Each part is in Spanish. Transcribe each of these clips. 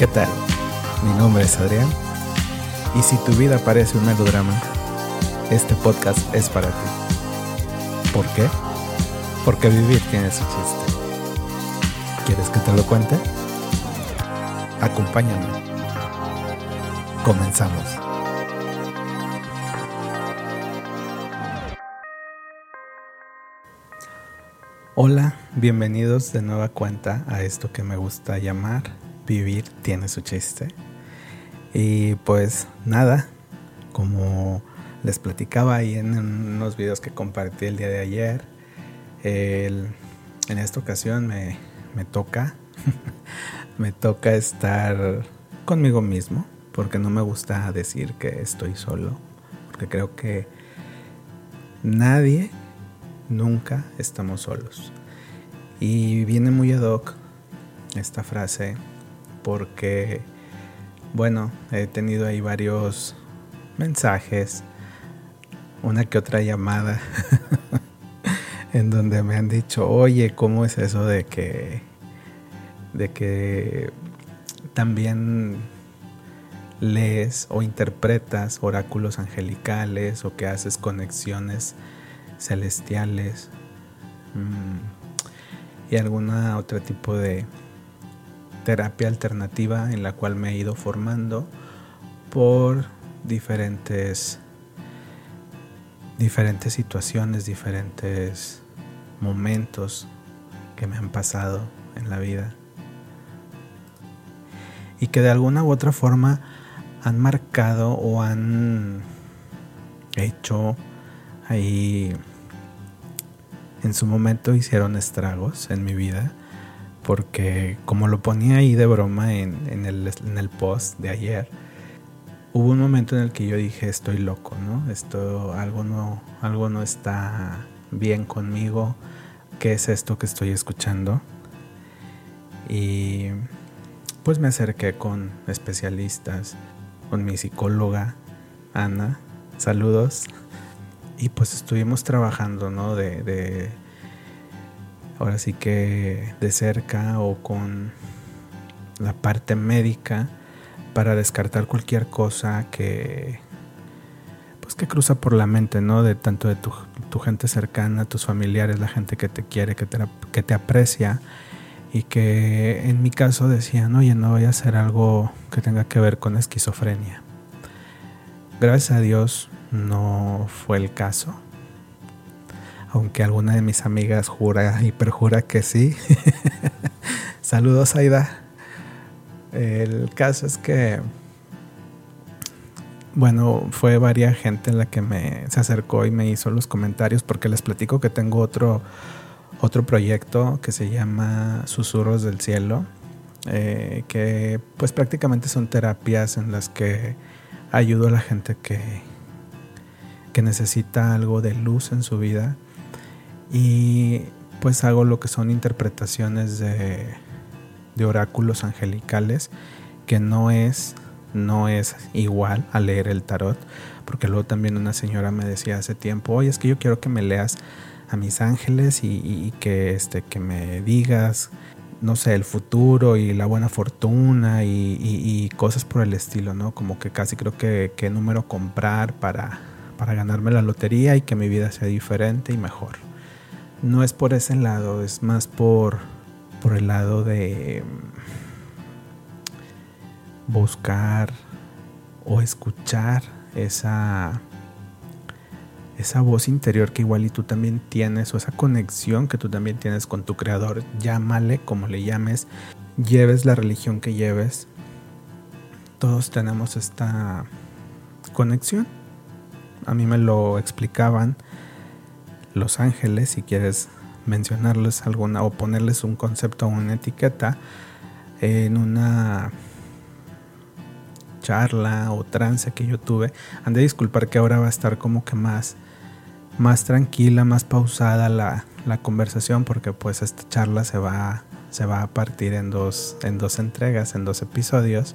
¿Qué tal? Mi nombre es Adrián y si tu vida parece un melodrama, este podcast es para ti. ¿Por qué? Porque vivir tiene su chiste. ¿Quieres que te lo cuente? Acompáñame. Comenzamos. Hola, bienvenidos de nueva cuenta a esto que me gusta llamar Vivir tiene su chiste. Y pues nada, como les platicaba ahí en unos videos que compartí el día de ayer, en esta ocasión me, me toca, me toca estar conmigo mismo, porque no me gusta decir que estoy solo, porque creo que nadie nunca estamos solos. Y viene muy ad hoc esta frase porque, bueno, he tenido ahí varios mensajes, una que otra llamada, en donde me han dicho, oye, ¿cómo es eso de que, de que también lees o interpretas oráculos angelicales o que haces conexiones celestiales mm, y alguna otro tipo de terapia alternativa en la cual me he ido formando por diferentes diferentes situaciones, diferentes momentos que me han pasado en la vida. Y que de alguna u otra forma han marcado o han hecho ahí en su momento hicieron estragos en mi vida porque como lo ponía ahí de broma en, el, post de ayer, hubo un momento en el que yo dije estoy loco, ¿no? Esto, algo no, algo no está bien conmigo. ¿Qué es esto que estoy escuchando? Y pues me acerqué con especialistas, con mi psicóloga, Ana, saludos. Y pues estuvimos trabajando, ¿no? de ahora sí que de cerca o con la parte médica para descartar cualquier cosa que pues que cruza por la mente, ¿no? De tanto de tu, gente cercana, tus familiares, la gente que te quiere, que te, que te aprecia y que en mi caso decían, oye, no voy a hacer algo que tenga que ver con esquizofrenia. Gracias a Dios no fue el caso aunque alguna de mis amigas jura y perjura que sí. Saludos, Aida. El caso es que, bueno, fue varias gente la que me se acercó y me hizo los comentarios porque les platico que tengo otro, otro proyecto que se llama Susurros del Cielo, eh, que pues prácticamente son terapias en las que ayudo a la gente que, que necesita algo de luz en su vida y pues hago lo que son interpretaciones de, oráculos angelicales que no es no es igual a leer el tarot porque luego también una señora me decía hace tiempo oye es que yo quiero que me leas a mis ángeles y, que este que me digas no sé el futuro y la buena fortuna y, cosas por el estilo no como que casi creo que qué número comprar para para ganarme la lotería y que mi vida sea diferente y mejor no es por ese lado, es más por, por el lado de buscar o escuchar esa esa voz interior que igual y tú también tienes o esa conexión que tú también tienes con tu creador, llámale como le llames, lleves la religión que lleves, todos tenemos esta conexión. A mí me lo explicaban los Ángeles, si quieres mencionarles alguna o ponerles un concepto o una etiqueta en una charla o trance que yo tuve. Han de disculpar que ahora va a estar como que más, más tranquila, más pausada la, conversación porque pues esta charla se va, se va a partir en dos, en dos entregas, en dos episodios.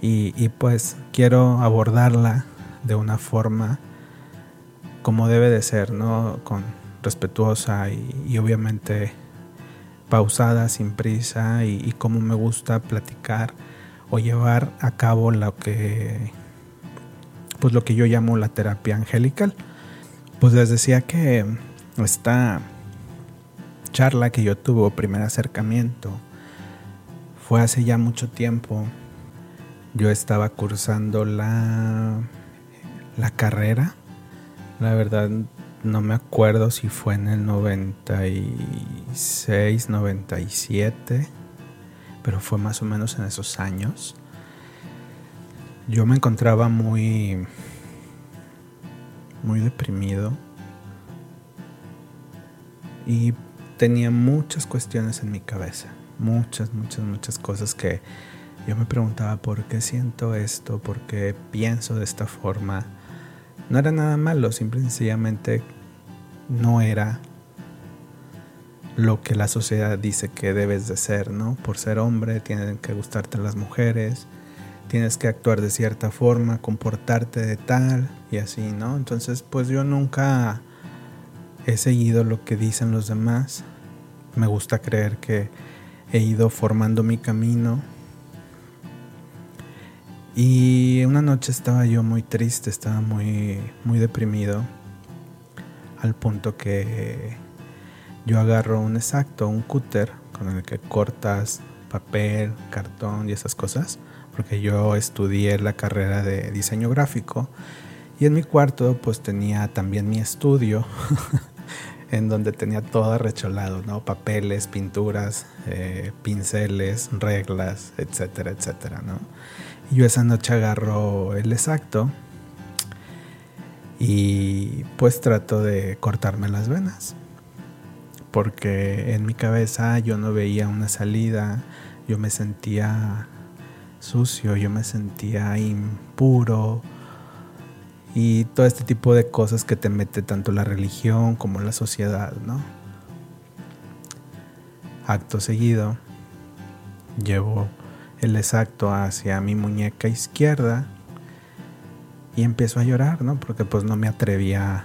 Y, y pues quiero abordarla de una forma como debe de ser, ¿no? Con respetuosa y, obviamente pausada, sin prisa y, como me gusta platicar o llevar a cabo lo que pues lo que yo llamo la terapia angelical. Pues les decía que esta charla que yo tuve, primer acercamiento, fue hace ya mucho tiempo. Yo estaba cursando la, la carrera. La verdad no me acuerdo si fue en el 96, 97, pero fue más o menos en esos años. Yo me encontraba muy muy deprimido y tenía muchas cuestiones en mi cabeza, muchas, muchas, muchas cosas que yo me preguntaba por qué siento esto, por qué pienso de esta forma. No era nada malo, simple y sencillamente no era lo que la sociedad dice que debes de ser, ¿no? Por ser hombre tienen que gustarte las mujeres, tienes que actuar de cierta forma, comportarte de tal y así, ¿no? Entonces, pues yo nunca he seguido lo que dicen los demás. Me gusta creer que he ido formando mi camino. Y una noche estaba yo muy triste, estaba muy muy deprimido al punto que yo agarro un exacto, un cúter con el que cortas papel, cartón y esas cosas porque yo estudié la carrera de diseño gráfico y en mi cuarto pues tenía también mi estudio en donde tenía todo recholado, ¿no? Papeles, pinturas, eh, pinceles, reglas, etcétera, etcétera, ¿no? Yo esa noche agarro el exacto y pues trato de cortarme las venas porque en mi cabeza yo no veía una salida, yo me sentía sucio, yo me sentía impuro y todo este tipo de cosas que te mete tanto la religión como la sociedad, ¿no? Acto seguido, llevo el exacto hacia mi muñeca izquierda y empiezo a llorar, ¿no? Porque pues no me atrevía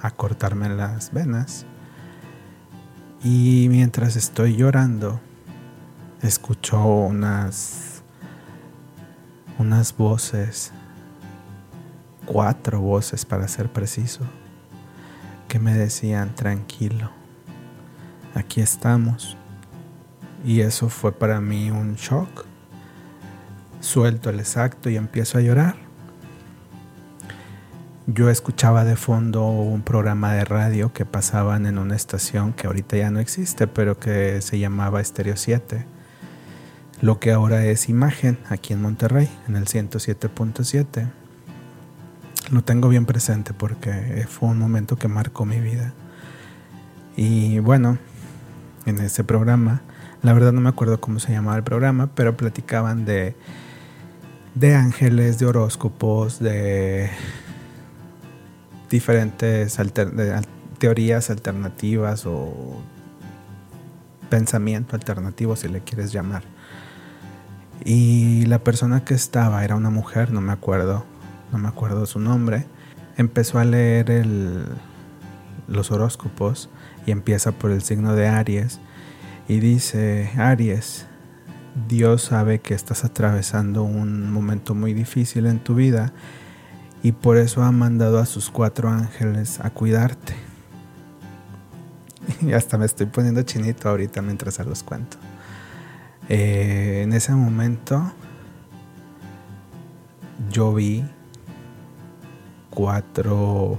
a cortarme las venas. Y mientras estoy llorando, escucho unas unas voces, cuatro voces para ser preciso, que me decían, tranquilo, aquí estamos. Y eso fue para mí un shock. Suelto el exacto y empiezo a llorar. Yo escuchaba de fondo un programa de radio que pasaban en una estación que ahorita ya no existe, pero que se llamaba Stereo 7 lo que ahora es imagen aquí en Monterrey, en el 107.7. Lo tengo bien presente porque fue un momento que marcó mi vida. Y bueno, en ese programa, la verdad no me acuerdo cómo se llamaba el programa, pero platicaban de, de ángeles, de horóscopos, de diferentes teorías alternativas o pensamiento alternativo, si le quieres llamar. Y la persona que estaba era una mujer, no me acuerdo, no me acuerdo su nombre. Empezó a leer los horóscopos y empieza por el signo de Aries y dice, Aries, Dios sabe que estás atravesando un momento muy difícil en tu vida y por eso ha mandado a sus cuatro ángeles a cuidarte. Y hasta me estoy poniendo chinito ahorita mientras se los cuento. Eh, en ese momento yo vi cuatro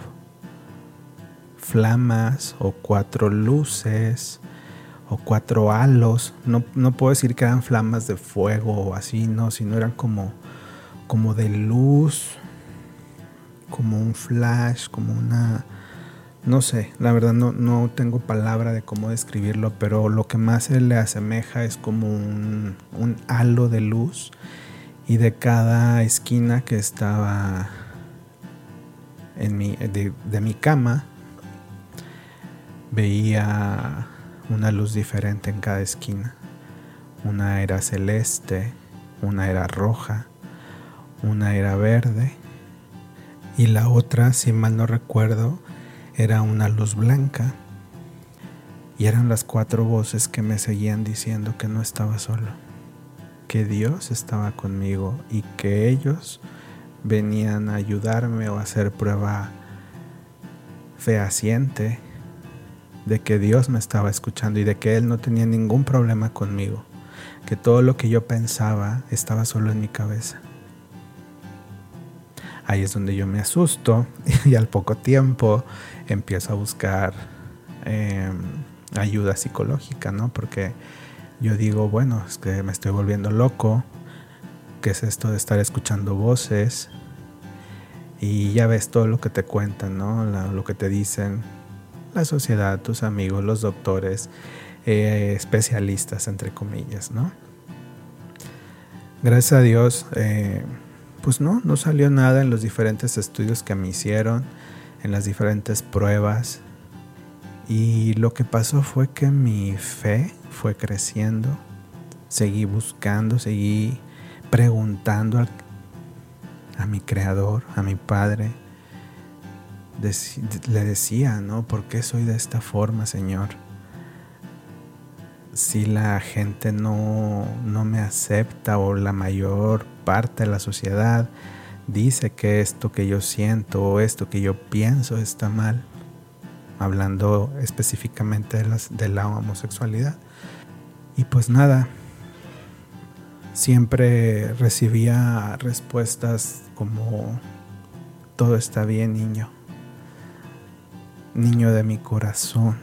flamas o cuatro luces o cuatro halos. No, no, puedo decir que eran flamas de fuego o así, no, sino eran como, como de luz, como un flash, como una no sé, la verdad no, no, tengo palabra de cómo describirlo, pero lo que más se le asemeja es como un, halo de luz y de cada esquina que estaba en mi, de mi cama veía una luz diferente en cada esquina. Una era celeste, una era roja, una era verde y la otra, si mal no recuerdo, era una luz blanca y eran las cuatro voces que me seguían diciendo que no estaba solo, que Dios estaba conmigo y que ellos venían a ayudarme o a hacer prueba fehaciente de que Dios me estaba escuchando y de que Él no tenía ningún problema conmigo, que todo lo que yo pensaba estaba solo en mi cabeza. Ahí es donde yo me asusto y al poco tiempo empiezo a buscar em, ayuda psicológica, ¿no? Porque yo digo, bueno, es que me estoy volviendo loco, ¿qué es esto de estar escuchando voces? Y ya ves todo lo que te cuentan, ¿no? lo que te dicen la sociedad, tus amigos, los doctores, eh, especialistas, entre comillas, ¿no? Gracias a Dios, eh, pues no, no salió nada en los diferentes estudios que me hicieron, en las diferentes pruebas. Y lo que pasó fue que mi fe fue creciendo, seguí buscando, seguí preguntando a mi creador, a mi padre. Le decía, ¿no? ¿Por qué soy de esta forma, Señor? Si la gente no, no me acepta o la mayor parte de la sociedad dice que esto que yo siento o esto que yo pienso está mal, hablando específicamente de, de la homosexualidad. Y pues nada, siempre recibía respuestas como, todo está bien niño, niño de mi corazón,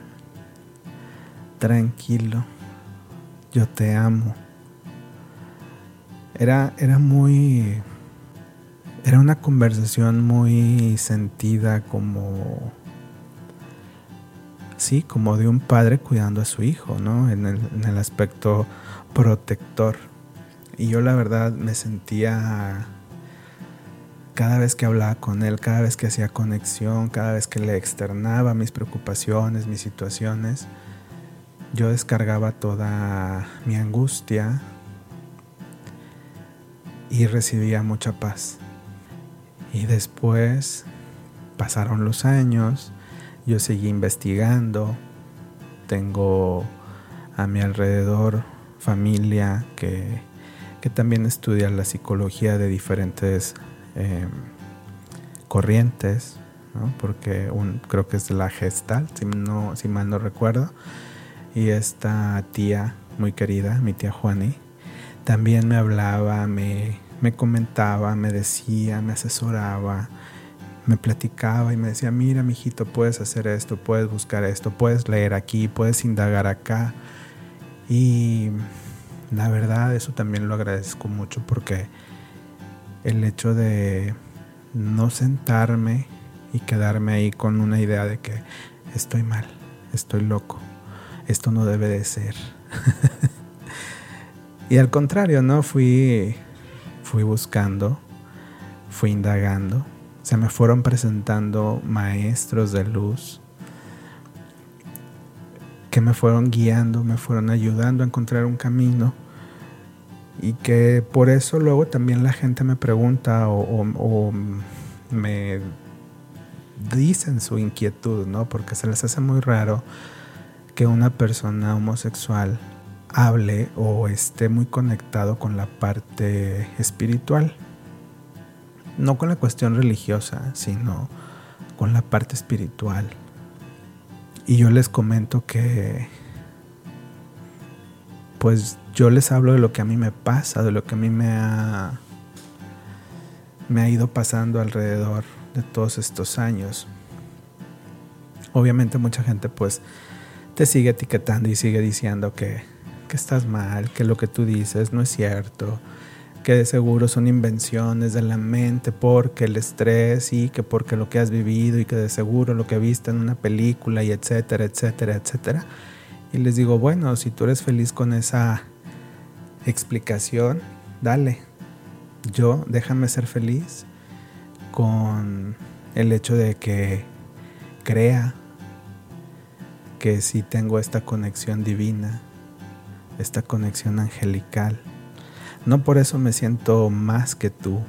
tranquilo, yo te amo. Era, era muy, era una conversación muy sentida como sí, como de un padre cuidando a su hijo, ¿no? En el, en el aspecto protector. Y yo la verdad me sentía cada vez que hablaba con él, cada vez que hacía conexión, cada vez que le externaba mis preocupaciones, mis situaciones, yo descargaba toda mi angustia y recibía mucha paz. Y después pasaron los años yo seguí investigando, tengo a mi alrededor familia que, también estudia la psicología de diferentes em, corrientes, porque creo que es la gestal, si, no, si mal no recuerdo, y esta tía muy querida, mi tía Juani, también me hablaba, me, me comentaba, me decía, me asesoraba, me platicaba y me decía, mira, mijito, puedes hacer esto, puedes buscar esto, puedes leer aquí, puedes indagar acá. Y la verdad, eso también lo agradezco mucho porque el hecho de no sentarme y quedarme ahí con una idea de que estoy mal, estoy loco, esto no debe de ser. y al contrario, ¿no? Fui, fui buscando, fui indagando se me fueron presentando maestros de luz que me fueron guiando, me fueron ayudando a encontrar un camino y que por eso luego también la gente me pregunta o, me dicen su inquietud, ¿no? Porque se les hace muy raro que una persona homosexual hable o esté muy conectado con la parte espiritual no con la cuestión religiosa, sino con la parte espiritual. Y yo les comento que, pues yo les hablo de lo que a mí me pasa, de lo que a mí me ha, me ha ido pasando alrededor de todos estos años. Obviamente mucha gente pues te sigue etiquetando y sigue diciendo que, que estás mal, que lo que tú dices no es cierto, que de seguro son invenciones de la mente porque el estrés y que porque lo que has vivido y que de seguro lo que viste en una película y etcétera, etcétera, etcétera. Y les digo, bueno, si tú eres feliz con esa explicación, dale. Yo déjame ser feliz con el hecho de que crea que si tengo esta conexión divina, esta conexión angelical no por eso me siento más que tú.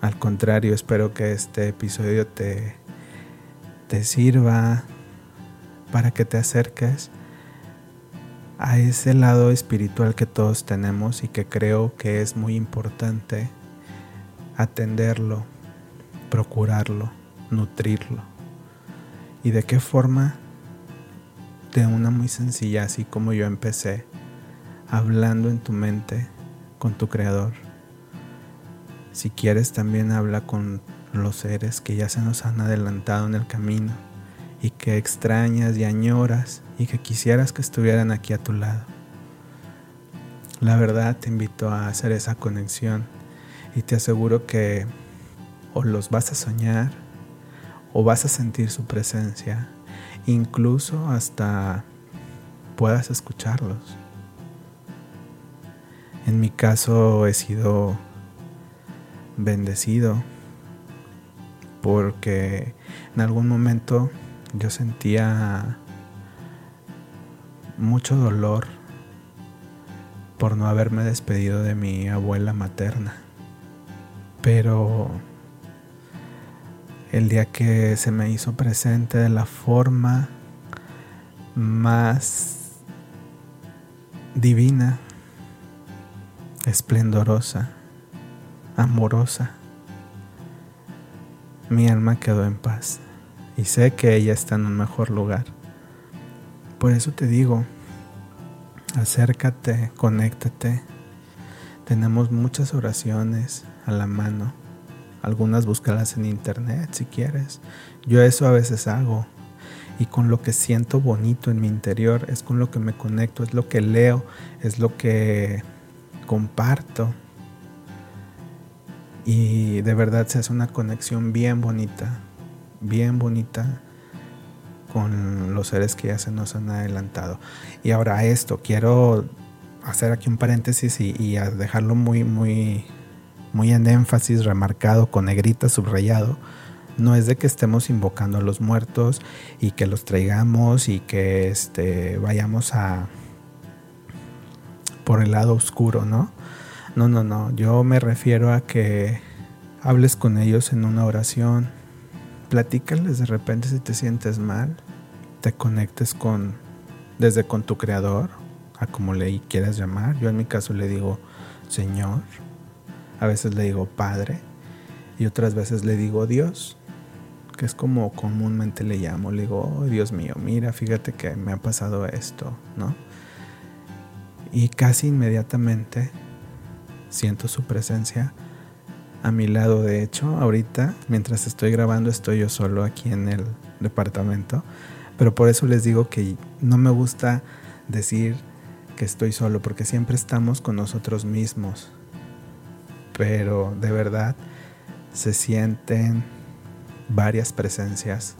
Al contrario, espero que este episodio te, te sirva para que te acerques a ese lado espiritual que todos tenemos y que creo que es muy importante atenderlo, procurarlo, nutrirlo. ¿Y de qué forma? De una muy sencilla, así como yo empecé, hablando en tu mente con tu creador. Si quieres también habla con los seres que ya se nos han adelantado en el camino y que extrañas y añoras y que quisieras que estuvieran aquí a tu lado. La verdad te invito a hacer esa conexión y te aseguro que o los vas a soñar o vas a sentir su presencia, incluso hasta puedas escucharlos. En mi caso he sido bendecido porque en algún momento yo sentía mucho dolor por no haberme despedido de mi abuela materna. Pero el día que se me hizo presente de la forma más divina, esplendorosa, amorosa, mi alma quedó en paz y sé que ella está en un mejor lugar. Por eso te digo, acércate, conéctate. Tenemos muchas oraciones a la mano. Algunas búscalas en internet si quieres. Yo eso a veces hago. Y con lo que siento bonito en mi interior es con lo que me conecto, es lo que leo, es lo que comparto. Y de verdad se hace una conexión bien bonita, bien bonita con los seres que ya se nos han adelantado. Y ahora esto, quiero hacer aquí un paréntesis y, dejarlo muy, muy, muy en énfasis, remarcado, con negrita, subrayado. No es de que estemos invocando a los muertos y que los traigamos y que este, vayamos a por el lado oscuro, ¿no? No, no, no. Yo me refiero a que hables con ellos en una oración, platícales de repente si te sientes mal, te conectes con, desde con tu creador, a como le quieras llamar. Yo en mi caso le digo Señor, a veces le digo Padre y otras veces le digo Dios, que es como comúnmente le llamo. Le digo, oh, Dios mío, mira, fíjate que me ha pasado esto, ¿no? Y casi inmediatamente siento su presencia a mi lado. De hecho, ahorita, mientras estoy grabando, estoy yo solo aquí en el departamento pero por eso les digo que no me gusta decir que estoy solo, porque siempre estamos con nosotros mismos. Pero de verdad se sienten varias presencias,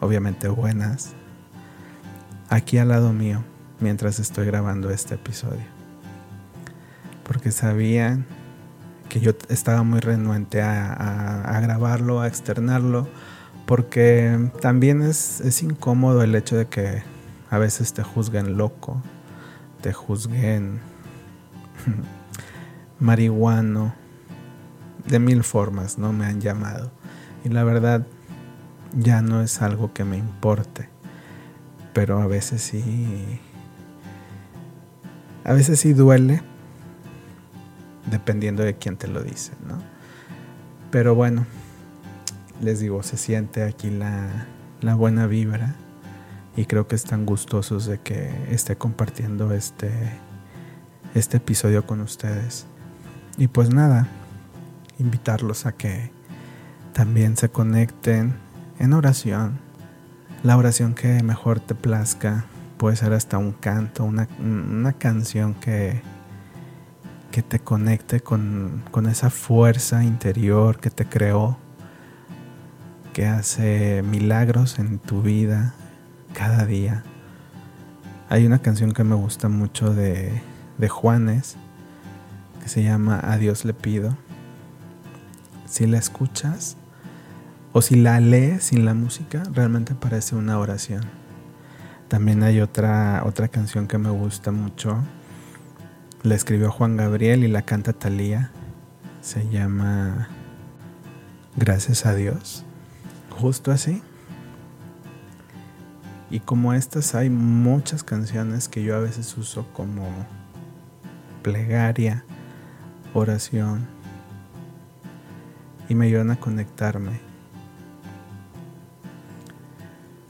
obviamente buenas, aquí al lado mío, mientras estoy grabando este episodio. Porque sabían que yo estaba muy renuente a, grabarlo, a externarlo porque también es, incómodo el hecho de que a veces te juzguen loco, te juzguen marihuano, de mil formas, ¿no? Me han llamado. Y la verdad ya no es algo que me importe, pero a veces sí, a veces sí duele, dependiendo de quién te lo dice, ¿no? Pero bueno, les digo, se siente aquí la, buena vibra y creo que están gustosos de que esté compartiendo este, este episodio con ustedes. Y pues nada, invitarlos a que también se conecten en oración. La oración que mejor te plazca puede ser hasta un canto, una, canción que, que te conecte con, con esa fuerza interior que te creó que hace milagros en tu vida cada día. Hay una canción que me gusta mucho de, de Juanes que se llama A Dios le pido. Si la escuchas o si la lees sin la música, realmente parece una oración. También hay otra, otra canción que me gusta mucho. La escribió Juan Gabriel y la canta Talía. Se llama Gracias a Dios justo así. Y como estas hay muchas canciones que yo a veces uso como plegaria, oración, y me ayudan a conectarme.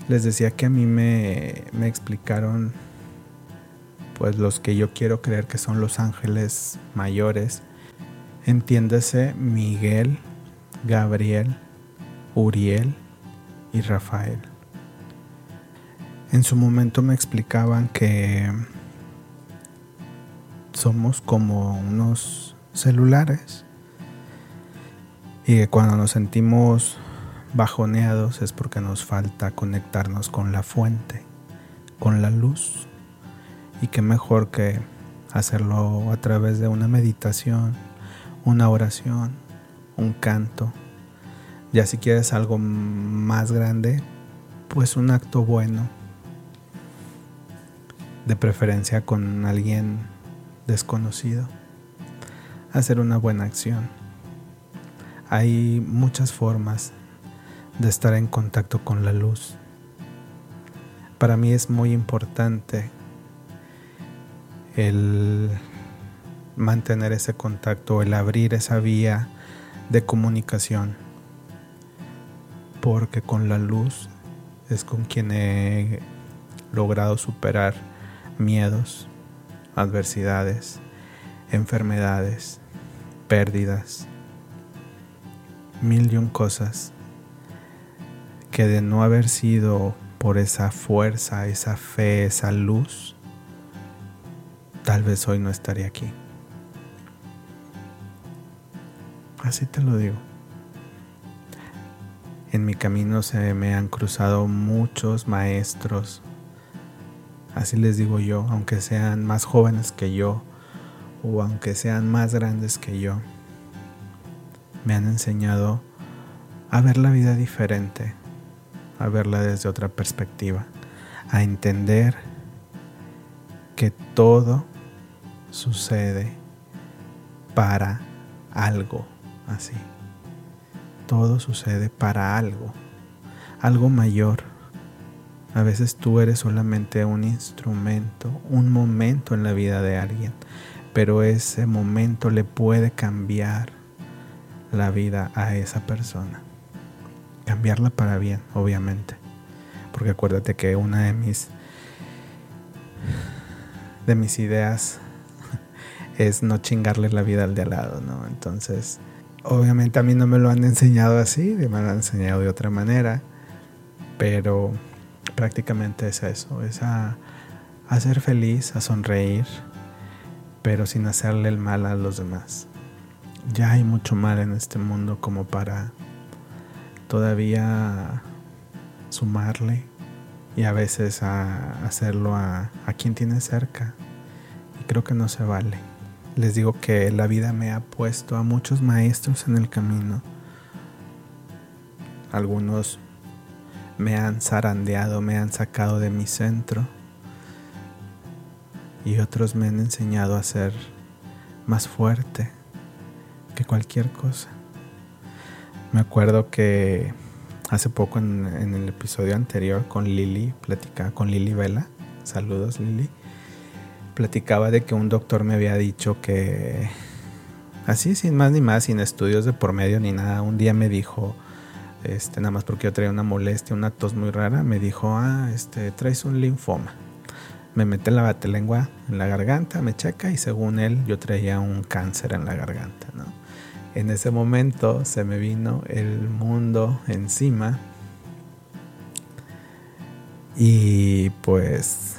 Les decía que a mí me, me explicaron pues los que yo quiero creer que son los ángeles mayores. Entiéndase Miguel, Gabriel, Uriel y Rafael. En su momento me explicaban que somos como unos celulares y que cuando nos sentimos bajoneados es porque nos falta conectarnos con la fuente, con la luz. Y qué mejor que hacerlo a través de una meditación, una oración, un canto. Ya si quieres algo más grande, pues un acto bueno, de preferencia con alguien desconocido. Hacer una buena acción. Hay muchas formas de estar en contacto con la luz. Para mí es muy importante el mantener ese contacto, el abrir esa vía de comunicación, porque con la luz es con quien he logrado superar miedos, adversidades, enfermedades, pérdidas, mil y un cosas que de no haber sido por esa fuerza, esa fe, esa luz, tal vez hoy no estaría aquí. Así te lo digo. En mi camino se me han cruzado muchos maestros, así les digo yo, aunque sean más jóvenes que yo o aunque sean más grandes que yo, me han enseñado a ver la vida diferente, a verla desde otra perspectiva, a entender que todo sucede para algo así. Todo sucede para algo, algo mayor a veces tú eres solamente un instrumento, un momento en la vida de alguien, pero ese momento le puede cambiar la vida a esa persona. Cambiarla para bien, obviamente. Porque acuérdate que una de mis de mis ideas es no chingarle la vida al de al lado, ¿no? Entonces, obviamente a mí no me lo han enseñado así, me lo han enseñado de otra manera, pero prácticamente es eso, es a, ser feliz, a sonreír, pero sin hacerle el mal a los demás. Ya hay mucho mal en este mundo como para todavía sumarle y a veces a hacerlo a, a quien tiene cerca. Y creo que no se vale. Les digo que la vida me ha puesto a muchos maestros en el camino. Algunos me han zarandeado, me han sacado de mi centro y otros me han enseñado a ser más fuerte que cualquier cosa. Me acuerdo que hace poco en, el episodio anterior con Lili, platicaba con Lili Vela, saludos Lili, platicaba de que un doctor me había dicho que así sin más ni más, sin estudios de por medio ni nada, un día me dijo, este, nada más porque yo traía una molestia, una tos muy rara, me dijo, ah, este, traes un linfoma. Me mete la batelengua en la garganta, me checa y según él yo traía un cáncer en la garganta, ¿no? En ese momento se me vino el mundo encima y pues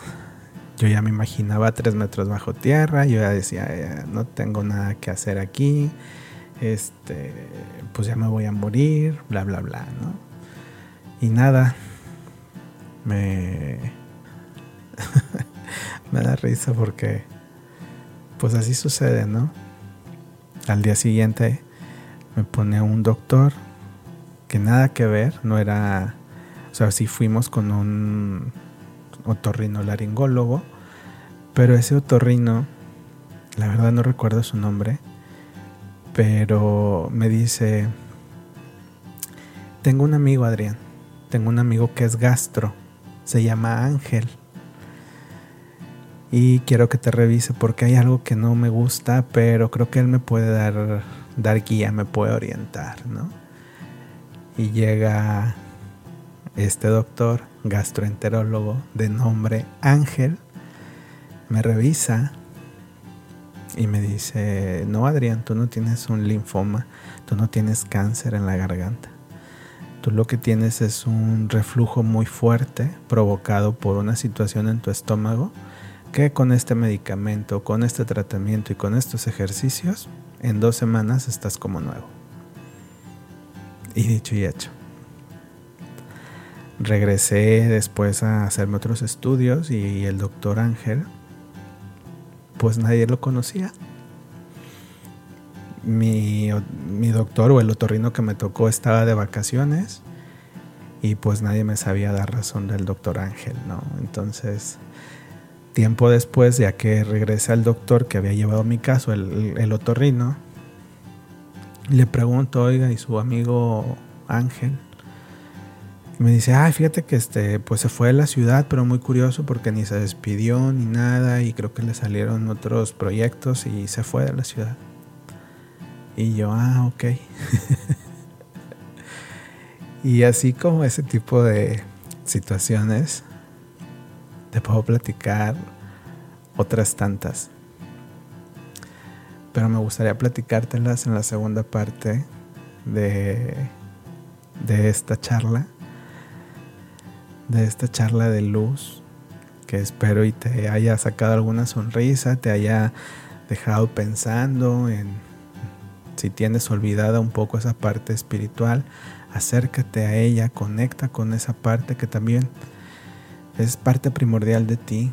yo ya me imaginaba tres metros bajo tierra, yo ya decía, eh, no tengo nada que hacer aquí, este, pues ya me voy a morir, bla, bla, bla, ¿no? Y nada, me, me da risa porque, pues así sucede, ¿no? Al día siguiente me pone un doctor que nada que ver, no era, o sea, sí fuimos con un otorrino laringólogo, pero ese otorrino, la verdad no recuerdo su nombre, pero me dice, tengo un amigo Adrián, tengo un amigo que es gastro, Se llama Ángel. Y quiero que te revise porque hay algo que no me gusta, pero creo que él me puede dar, dar guía, me puede orientar, ¿no? Y llega este doctor, gastroenterólogo de nombre Ángel, me revisa y me dice, no Adrián, tú no tienes un linfoma, tú no tienes cáncer en la garganta. Tú lo que tienes es un reflujo muy fuerte provocado por una situación en tu estómago que con este medicamento, con este tratamiento y con estos ejercicios, en dos semanas estás como nuevo. Y dicho y hecho. Regresé después a hacerme otros estudios y el doctor Ángel pues nadie lo conocía. Mi, doctor o el otorrino que me tocó estaba de vacaciones y pues nadie me sabía dar razón del doctor Ángel, ¿no? Entonces, tiempo después, ya que regresé al doctor que había llevado mi caso, el, el otorrino, le pregunto, oiga, ¿y su amigo Ángel? Me dice, ay, fíjate que este, pues se fue de la ciudad, pero muy curioso porque ni se despidió ni nada y creo que le salieron otros proyectos y se fue de la ciudad. Y yo, ah, ok. y así como ese tipo de situaciones, te puedo platicar otras tantas. Pero me gustaría platicártelas en la segunda parte de, de esta charla de esta charla de luz que espero y te haya sacado alguna sonrisa, te haya dejado pensando en si tienes olvidada un poco esa parte espiritual, acércate a ella, conecta con esa parte que también es parte primordial de ti.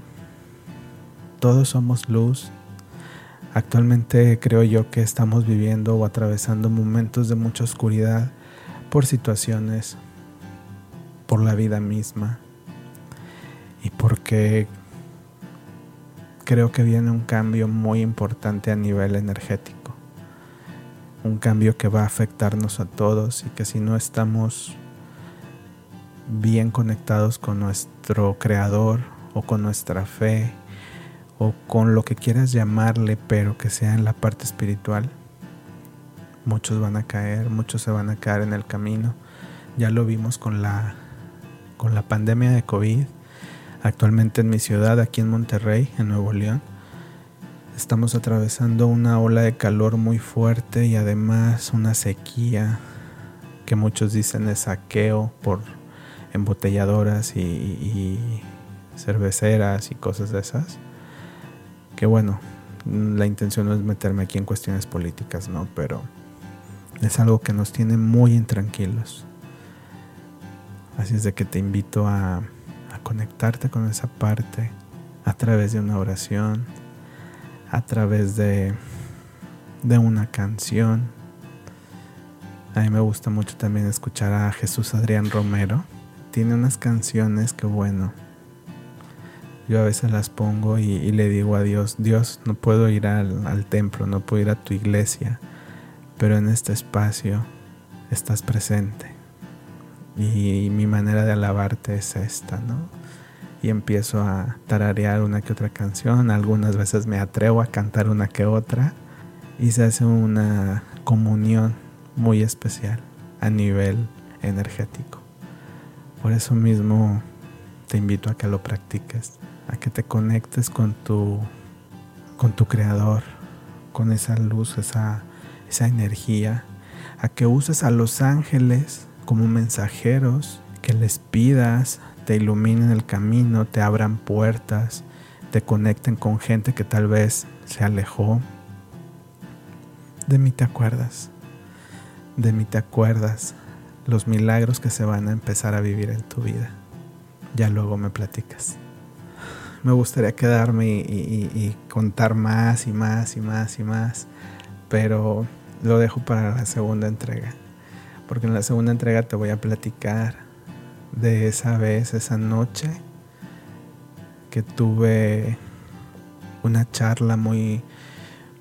Todos somos luz. Actualmente creo yo que estamos viviendo o atravesando momentos de mucha oscuridad por situaciones por la vida misma y porque creo que viene un cambio muy importante a nivel energético. Un cambio que va a afectarnos a todos y que si no estamos bien conectados con nuestro creador o con nuestra fe o con lo que quieras llamarle, pero que sea en la parte espiritual, muchos van a caer, muchos se van a caer en el camino. Ya lo vimos con la con la pandemia de COVID, actualmente en mi ciudad, aquí en Monterrey, en Nuevo León, estamos atravesando una ola de calor muy fuerte y además una sequía que muchos dicen es saqueo por embotelladoras y, cerveceras y cosas de esas. Que bueno, la intención no es meterme aquí en cuestiones políticas, ¿no? Pero es algo que nos tiene muy intranquilos. Así es de que te invito a, conectarte con esa parte a través de una oración, a través de, de una canción. A mí me gusta mucho también escuchar a Jesús Adrián Romero. Tiene unas canciones que bueno, yo a veces las pongo y, le digo a Dios, Dios, no puedo ir al, al templo, no puedo ir a tu iglesia, pero en este espacio estás presente y mi manera de alabarte es esta, ¿no? Y empiezo a tararear una que otra canción, algunas veces me atrevo a cantar una que otra y se hace una comunión muy especial a nivel energético. Por eso mismo te invito a que lo practiques, a que te conectes con tu, con tu creador, con esa luz, esa, esa energía, a que uses a los ángeles como mensajeros, que les pidas, te iluminen el camino, te abran puertas, te conecten con gente que tal vez se alejó. De mí te acuerdas, de mí te acuerdas los milagros que se van a empezar a vivir en tu vida. Ya luego me platicas. Me gustaría quedarme y, y contar más y más y más y más, pero lo dejo para la segunda entrega porque en la segunda entrega te voy a platicar de esa vez, esa noche que tuve una charla muy,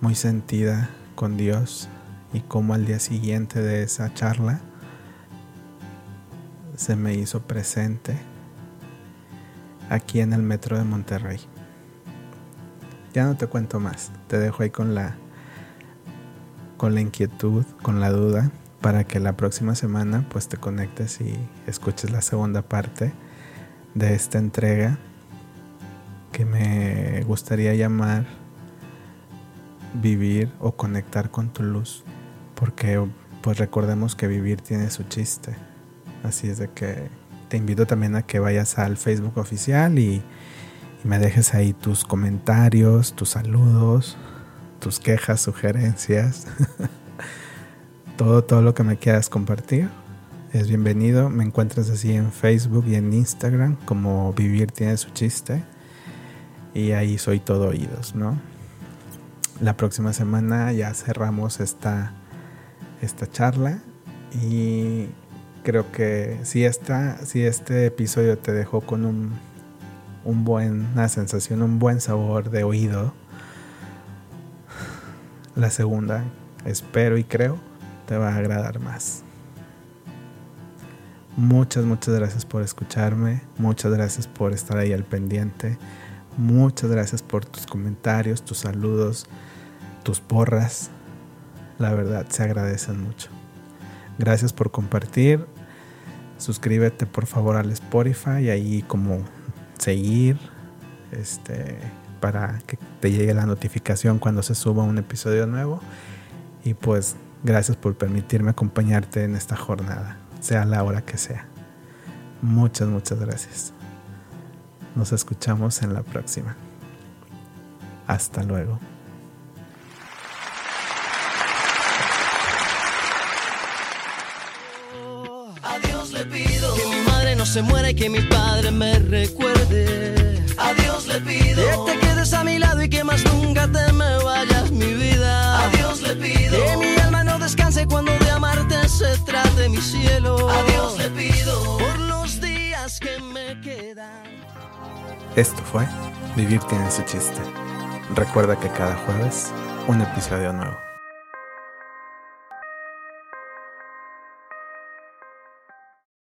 muy sentida con Dios y cómo al día siguiente de esa charla se me hizo presente aquí en el metro de Monterrey. Ya no te cuento más, te dejo ahí con la con la inquietud, con la duda para que la próxima semana pues te conectes y escuches la segunda parte de esta entrega que me gustaría llamar vivir o conectar con tu luz porque pues recordemos que vivir tiene su chiste. Así es de que te invito también a que vayas al Facebook oficial y, y me dejes ahí tus comentarios tus saludos tus quejas sugerencias todo, todo lo que me quieras compartir es bienvenido. Me encuentras así en Facebook y en Instagram como Vivir tiene su chiste. Y ahí soy todo oídos, ¿no? La próxima semana ya cerramos esta, esta charla y creo que si, esta, si este episodio te dejó con un, un buen, una sensación, un buen sabor de oído, la segunda espero y creo te va a agradar más. Muchas, muchas gracias por escucharme. Muchas gracias por estar ahí al pendiente. Muchas gracias por tus comentarios, tus saludos, tus porras. La verdad, se agradecen mucho. Gracias por compartir. Suscríbete por favor al Spotify y ahí como seguir este para que te llegue la notificación cuando se suba un episodio nuevo. Y pues Gracias por permitirme acompañarte en esta jornada, sea la hora que sea. Muchas, muchas gracias. Nos escuchamos en la próxima. Hasta luego. Adiós le pido que mi madre no se muera y que mi padre me recuerde. Adiós le pido mi cielo. Adiós le pido por los días que me quedan. Esto fue Vivir tiene su chiste. Recuerda que cada jueves un episodio nuevo.